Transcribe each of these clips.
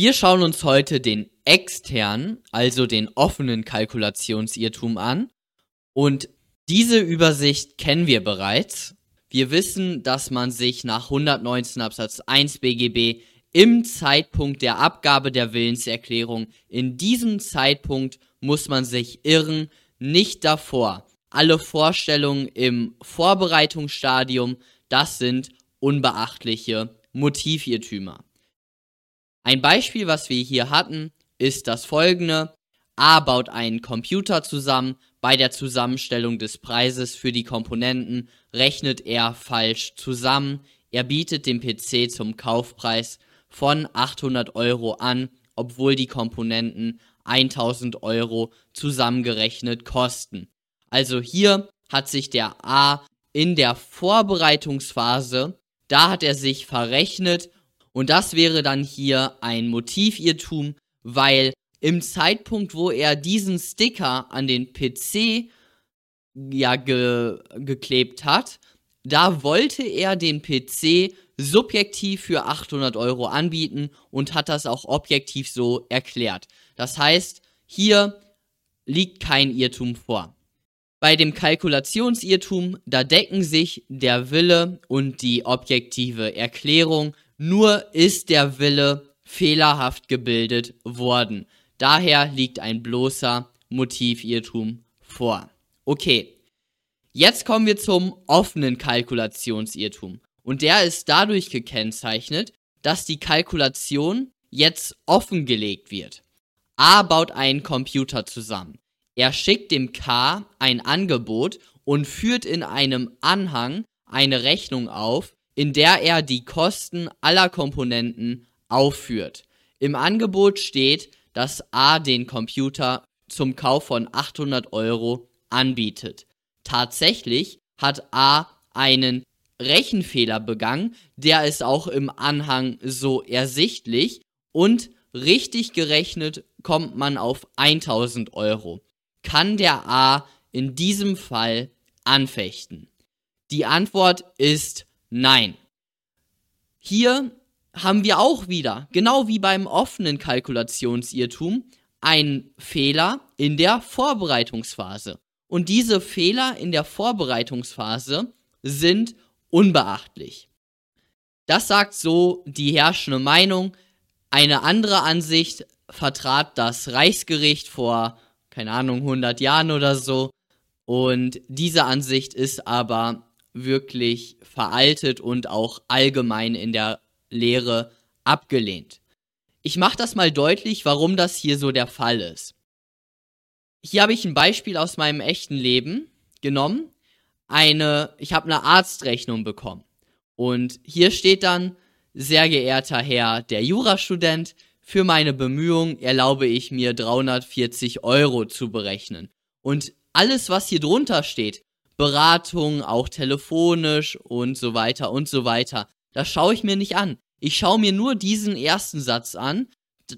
Wir schauen uns heute den externen, also den offenen Kalkulationsirrtum an. Und diese Übersicht kennen wir bereits. Wir wissen, dass man sich nach 119 Absatz 1 BGB im Zeitpunkt der Abgabe der Willenserklärung, in diesem Zeitpunkt muss man sich irren, nicht davor. Alle Vorstellungen im Vorbereitungsstadium, das sind unbeachtliche Motivirrtümer. Ein Beispiel, was wir hier hatten, ist das folgende. A baut einen Computer zusammen. Bei der Zusammenstellung des Preises für die Komponenten rechnet er falsch zusammen. Er bietet den PC zum Kaufpreis von 800 Euro an, obwohl die Komponenten 1000 Euro zusammengerechnet kosten. Also hier hat sich der A in der Vorbereitungsphase, da hat er sich verrechnet und das wäre dann hier ein Motivirrtum, weil im Zeitpunkt, wo er diesen Sticker an den PC ja ge geklebt hat, da wollte er den PC subjektiv für 800 Euro anbieten und hat das auch objektiv so erklärt. Das heißt, hier liegt kein Irrtum vor. Bei dem Kalkulationsirrtum, da decken sich der Wille und die objektive Erklärung nur ist der Wille fehlerhaft gebildet worden. Daher liegt ein bloßer Motivirrtum vor. Okay, jetzt kommen wir zum offenen Kalkulationsirrtum. Und der ist dadurch gekennzeichnet, dass die Kalkulation jetzt offengelegt wird. A baut einen Computer zusammen. Er schickt dem K ein Angebot und führt in einem Anhang eine Rechnung auf, in der er die Kosten aller Komponenten aufführt. Im Angebot steht, dass A den Computer zum Kauf von 800 Euro anbietet. Tatsächlich hat A einen Rechenfehler begangen, der ist auch im Anhang so ersichtlich und richtig gerechnet kommt man auf 1000 Euro. Kann der A in diesem Fall anfechten? Die Antwort ist Nein. Hier haben wir auch wieder, genau wie beim offenen Kalkulationsirrtum, einen Fehler in der Vorbereitungsphase. Und diese Fehler in der Vorbereitungsphase sind unbeachtlich. Das sagt so die herrschende Meinung. Eine andere Ansicht vertrat das Reichsgericht vor, keine Ahnung, 100 Jahren oder so. Und diese Ansicht ist aber wirklich veraltet und auch allgemein in der Lehre abgelehnt. Ich mache das mal deutlich, warum das hier so der Fall ist. Hier habe ich ein Beispiel aus meinem echten Leben genommen. Eine, ich habe eine Arztrechnung bekommen. Und hier steht dann, sehr geehrter Herr, der Jurastudent, für meine Bemühungen erlaube ich mir 340 Euro zu berechnen. Und alles, was hier drunter steht, Beratung, auch telefonisch und so weiter und so weiter. Das schaue ich mir nicht an. Ich schaue mir nur diesen ersten Satz an.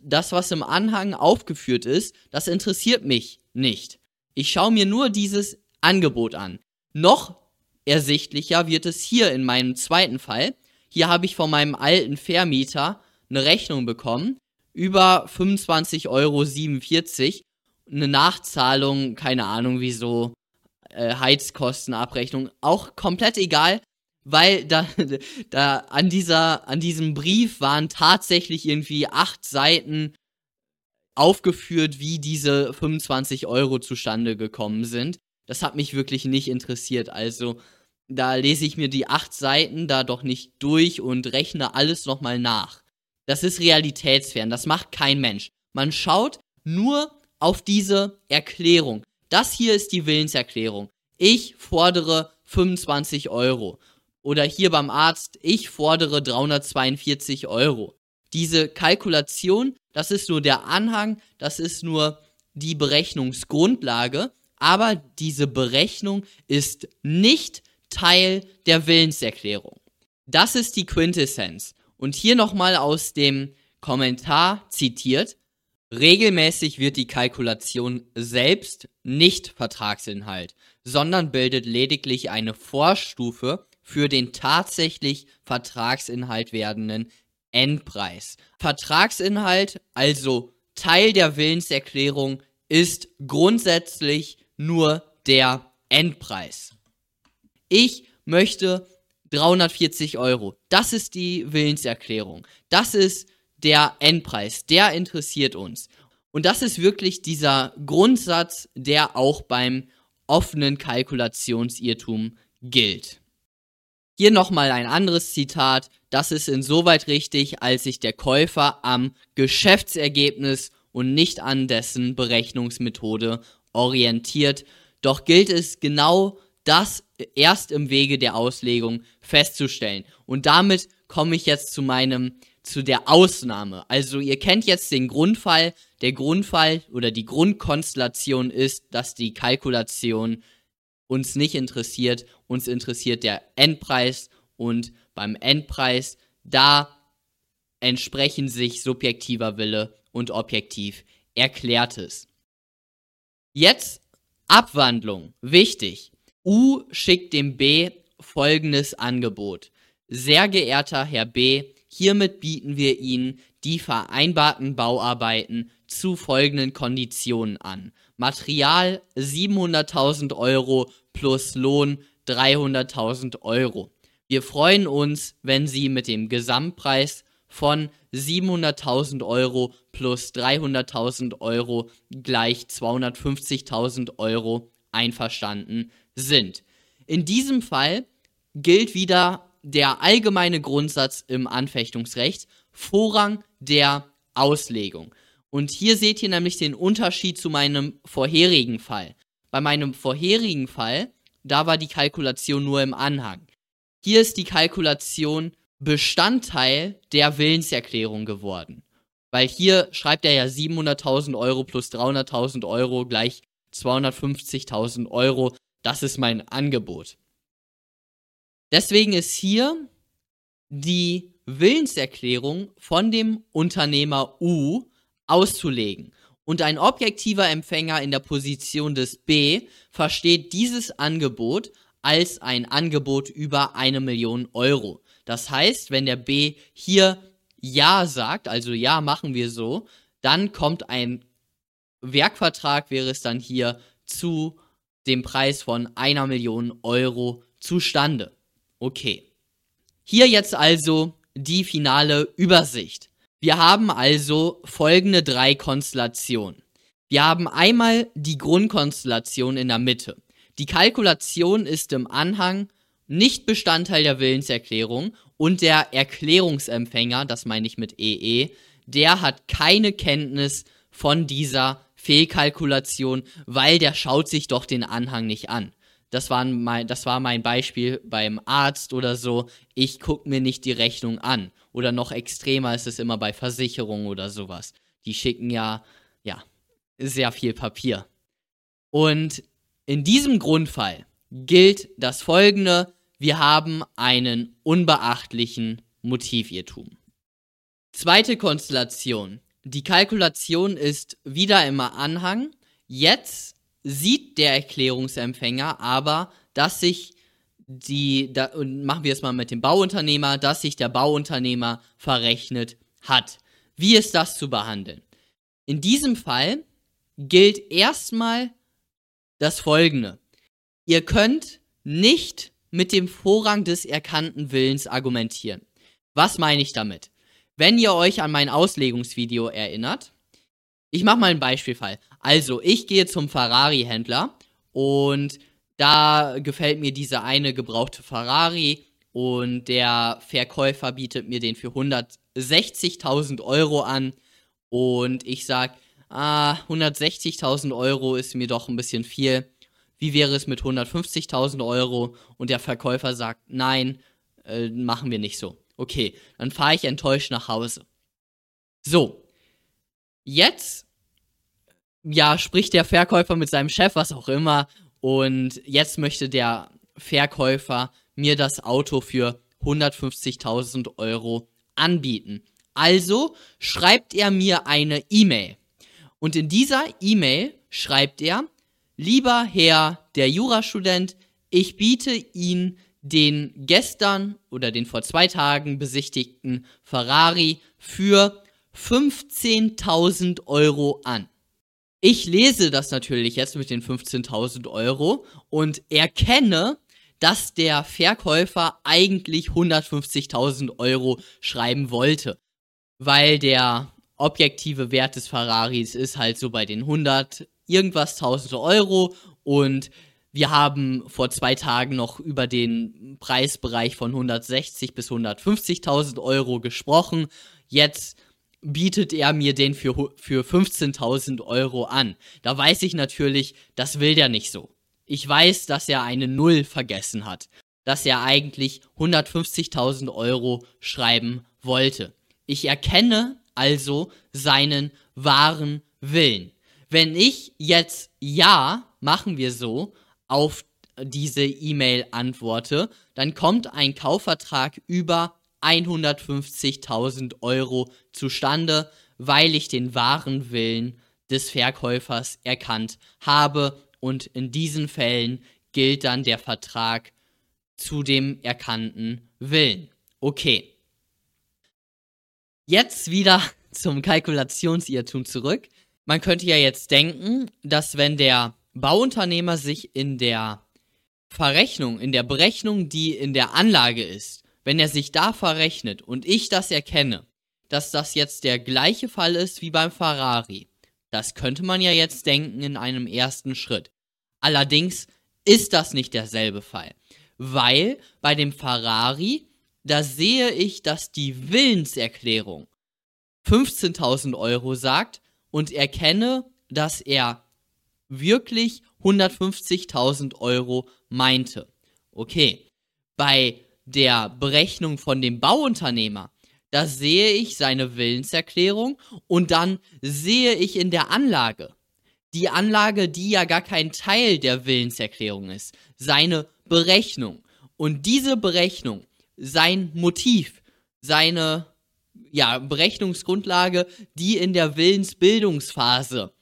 Das, was im Anhang aufgeführt ist, das interessiert mich nicht. Ich schaue mir nur dieses Angebot an. Noch ersichtlicher wird es hier in meinem zweiten Fall. Hier habe ich von meinem alten Vermieter eine Rechnung bekommen über 25,47 Euro. Eine Nachzahlung, keine Ahnung wieso, äh, Heizkostenabrechnung auch komplett egal, weil da, da an dieser, an diesem Brief waren tatsächlich irgendwie acht Seiten aufgeführt, wie diese 25 Euro zustande gekommen sind. Das hat mich wirklich nicht interessiert. Also da lese ich mir die acht Seiten da doch nicht durch und rechne alles nochmal nach. Das ist realitätsfern, das macht kein Mensch. Man schaut nur auf diese Erklärung. Das hier ist die Willenserklärung. Ich fordere 25 Euro. Oder hier beim Arzt, ich fordere 342 Euro. Diese Kalkulation, das ist nur der Anhang, das ist nur die Berechnungsgrundlage, aber diese Berechnung ist nicht Teil der Willenserklärung. Das ist die Quintessenz. Und hier nochmal aus dem Kommentar zitiert, Regelmäßig wird die Kalkulation selbst nicht Vertragsinhalt, sondern bildet lediglich eine Vorstufe für den tatsächlich Vertragsinhalt werdenden Endpreis. Vertragsinhalt, also Teil der Willenserklärung, ist grundsätzlich nur der Endpreis. Ich möchte 340 Euro. Das ist die Willenserklärung. Das ist der Endpreis. Der interessiert uns. Und das ist wirklich dieser Grundsatz, der auch beim offenen Kalkulationsirrtum gilt. Hier nochmal ein anderes Zitat. Das ist insoweit richtig, als sich der Käufer am Geschäftsergebnis und nicht an dessen Berechnungsmethode orientiert. Doch gilt es genau das erst im Wege der Auslegung festzustellen. Und damit komme ich jetzt zu meinem, zu der Ausnahme. Also ihr kennt jetzt den Grundfall. Der Grundfall oder die Grundkonstellation ist, dass die Kalkulation uns nicht interessiert. Uns interessiert der Endpreis und beim Endpreis, da entsprechen sich subjektiver Wille und objektiv Erklärtes. Jetzt Abwandlung. Wichtig. U schickt dem B folgendes Angebot. Sehr geehrter Herr B, hiermit bieten wir Ihnen die vereinbarten Bauarbeiten zu folgenden Konditionen an. Material 700.000 Euro plus Lohn 300.000 Euro. Wir freuen uns, wenn Sie mit dem Gesamtpreis von 700.000 Euro plus 300.000 Euro gleich 250.000 Euro einverstanden sind. In diesem Fall gilt wieder der allgemeine Grundsatz im Anfechtungsrecht, Vorrang der Auslegung. Und hier seht ihr nämlich den Unterschied zu meinem vorherigen Fall. Bei meinem vorherigen Fall, da war die Kalkulation nur im Anhang. Hier ist die Kalkulation Bestandteil der Willenserklärung geworden. Weil hier schreibt er ja 700.000 Euro plus 300.000 Euro gleich 250.000 Euro. Das ist mein Angebot. Deswegen ist hier die Willenserklärung von dem Unternehmer U auszulegen. Und ein objektiver Empfänger in der Position des B versteht dieses Angebot als ein Angebot über eine Million Euro. Das heißt, wenn der B hier Ja sagt, also Ja machen wir so, dann kommt ein Werkvertrag, wäre es dann hier zu dem Preis von einer Million Euro zustande. Okay. Hier jetzt also die finale Übersicht. Wir haben also folgende drei Konstellationen. Wir haben einmal die Grundkonstellation in der Mitte. Die Kalkulation ist im Anhang nicht Bestandteil der Willenserklärung und der Erklärungsempfänger, das meine ich mit EE, e, der hat keine Kenntnis von dieser Fehlkalkulation, weil der schaut sich doch den Anhang nicht an. Das war mein, das war mein Beispiel beim Arzt oder so. Ich gucke mir nicht die Rechnung an. Oder noch extremer ist es immer bei Versicherungen oder sowas. Die schicken ja, ja, sehr viel Papier. Und in diesem Grundfall gilt das folgende. Wir haben einen unbeachtlichen Motivirrtum. Zweite Konstellation. Die Kalkulation ist wieder im Anhang. Jetzt sieht der Erklärungsempfänger aber, dass sich die, da, und machen wir es mal mit dem Bauunternehmer, dass sich der Bauunternehmer verrechnet hat. Wie ist das zu behandeln? In diesem Fall gilt erstmal das folgende. Ihr könnt nicht mit dem Vorrang des erkannten Willens argumentieren. Was meine ich damit? Wenn ihr euch an mein Auslegungsvideo erinnert, ich mache mal einen Beispielfall. Also, ich gehe zum Ferrari-Händler und da gefällt mir diese eine gebrauchte Ferrari und der Verkäufer bietet mir den für 160.000 Euro an und ich sage, ah, 160.000 Euro ist mir doch ein bisschen viel. Wie wäre es mit 150.000 Euro? Und der Verkäufer sagt, nein, äh, machen wir nicht so. Okay, dann fahre ich enttäuscht nach Hause. So, jetzt, ja, spricht der Verkäufer mit seinem Chef, was auch immer, und jetzt möchte der Verkäufer mir das Auto für 150.000 Euro anbieten. Also schreibt er mir eine E-Mail. Und in dieser E-Mail schreibt er, lieber Herr der Jurastudent, ich biete Ihnen den gestern oder den vor zwei Tagen besichtigten Ferrari für 15.000 Euro an. Ich lese das natürlich jetzt mit den 15.000 Euro und erkenne, dass der Verkäufer eigentlich 150.000 Euro schreiben wollte, weil der objektive Wert des Ferraris ist halt so bei den 100 irgendwas 1000 Euro und wir haben vor zwei Tagen noch über den Preisbereich von 160 bis 150.000 Euro gesprochen. Jetzt bietet er mir den für, für 15.000 Euro an. Da weiß ich natürlich, das will der nicht so. Ich weiß, dass er eine Null vergessen hat. Dass er eigentlich 150.000 Euro schreiben wollte. Ich erkenne also seinen wahren Willen. Wenn ich jetzt Ja, machen wir so, auf diese E-Mail antworte, dann kommt ein Kaufvertrag über 150.000 Euro zustande, weil ich den wahren Willen des Verkäufers erkannt habe und in diesen Fällen gilt dann der Vertrag zu dem erkannten Willen. Okay. Jetzt wieder zum Kalkulationsirrtum zurück. Man könnte ja jetzt denken, dass wenn der Bauunternehmer sich in der Verrechnung, in der Berechnung, die in der Anlage ist, wenn er sich da verrechnet und ich das erkenne, dass das jetzt der gleiche Fall ist wie beim Ferrari. Das könnte man ja jetzt denken in einem ersten Schritt. Allerdings ist das nicht derselbe Fall, weil bei dem Ferrari, da sehe ich, dass die Willenserklärung 15.000 Euro sagt und erkenne, dass er wirklich 150.000 Euro meinte. Okay, bei der Berechnung von dem Bauunternehmer, da sehe ich seine Willenserklärung und dann sehe ich in der Anlage, die Anlage, die ja gar kein Teil der Willenserklärung ist, seine Berechnung. Und diese Berechnung, sein Motiv, seine ja, Berechnungsgrundlage, die in der Willensbildungsphase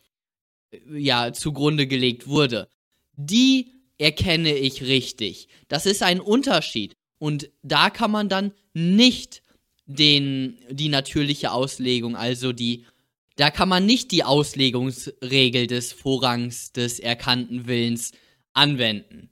ja zugrunde gelegt wurde, die erkenne ich richtig. Das ist ein Unterschied. Und da kann man dann nicht den, die natürliche Auslegung, also die, da kann man nicht die Auslegungsregel des Vorrangs des erkannten Willens anwenden.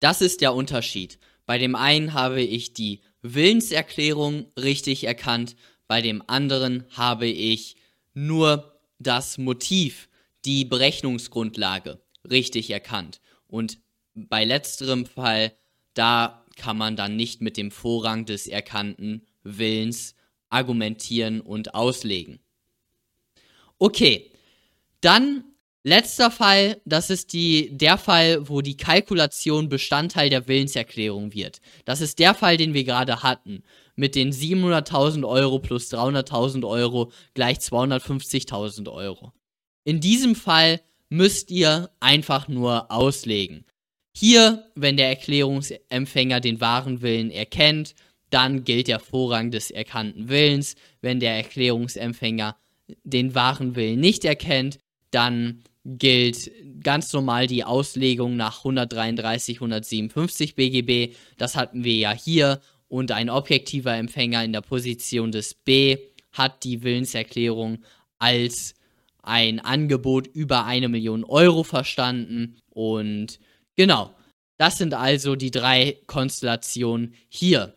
Das ist der Unterschied. Bei dem einen habe ich die Willenserklärung richtig erkannt, bei dem anderen habe ich nur das Motiv, die Berechnungsgrundlage richtig erkannt. Und bei letzterem Fall, da kann man dann nicht mit dem Vorrang des erkannten Willens argumentieren und auslegen. Okay, dann letzter Fall, das ist die, der Fall, wo die Kalkulation Bestandteil der Willenserklärung wird. Das ist der Fall, den wir gerade hatten mit den 700.000 Euro plus 300.000 Euro gleich 250.000 Euro. In diesem Fall müsst ihr einfach nur auslegen. Hier, wenn der Erklärungsempfänger den wahren Willen erkennt, dann gilt der Vorrang des erkannten Willens. Wenn der Erklärungsempfänger den wahren Willen nicht erkennt, dann gilt ganz normal die Auslegung nach 133, 157 BGB. Das hatten wir ja hier und ein objektiver Empfänger in der Position des B hat die Willenserklärung als ein Angebot über eine Million Euro verstanden. Und genau, das sind also die drei Konstellationen hier.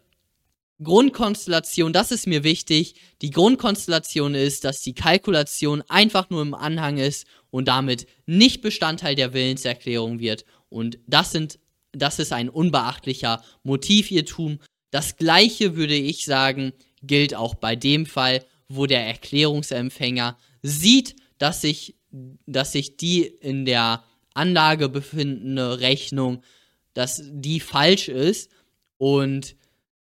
Grundkonstellation, das ist mir wichtig. Die Grundkonstellation ist, dass die Kalkulation einfach nur im Anhang ist und damit nicht Bestandteil der Willenserklärung wird. Und das sind, das ist ein unbeachtlicher Motivirrtum, das gleiche würde ich sagen, gilt auch bei dem Fall, wo der Erklärungsempfänger sieht, dass sich, dass sich die in der Anlage befindende Rechnung, dass die falsch ist und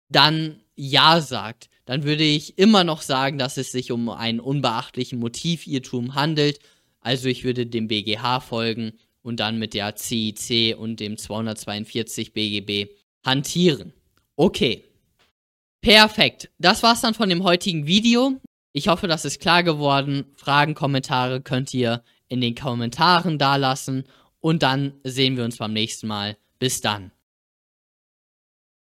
dann Ja sagt, dann würde ich immer noch sagen, dass es sich um einen unbeachtlichen Motivirrtum handelt. Also ich würde dem BGH folgen und dann mit der CIC und dem 242 BGB hantieren. Okay. Perfekt. Das war's dann von dem heutigen Video. Ich hoffe, das ist klar geworden. Fragen, Kommentare könnt ihr in den Kommentaren dalassen. Und dann sehen wir uns beim nächsten Mal. Bis dann.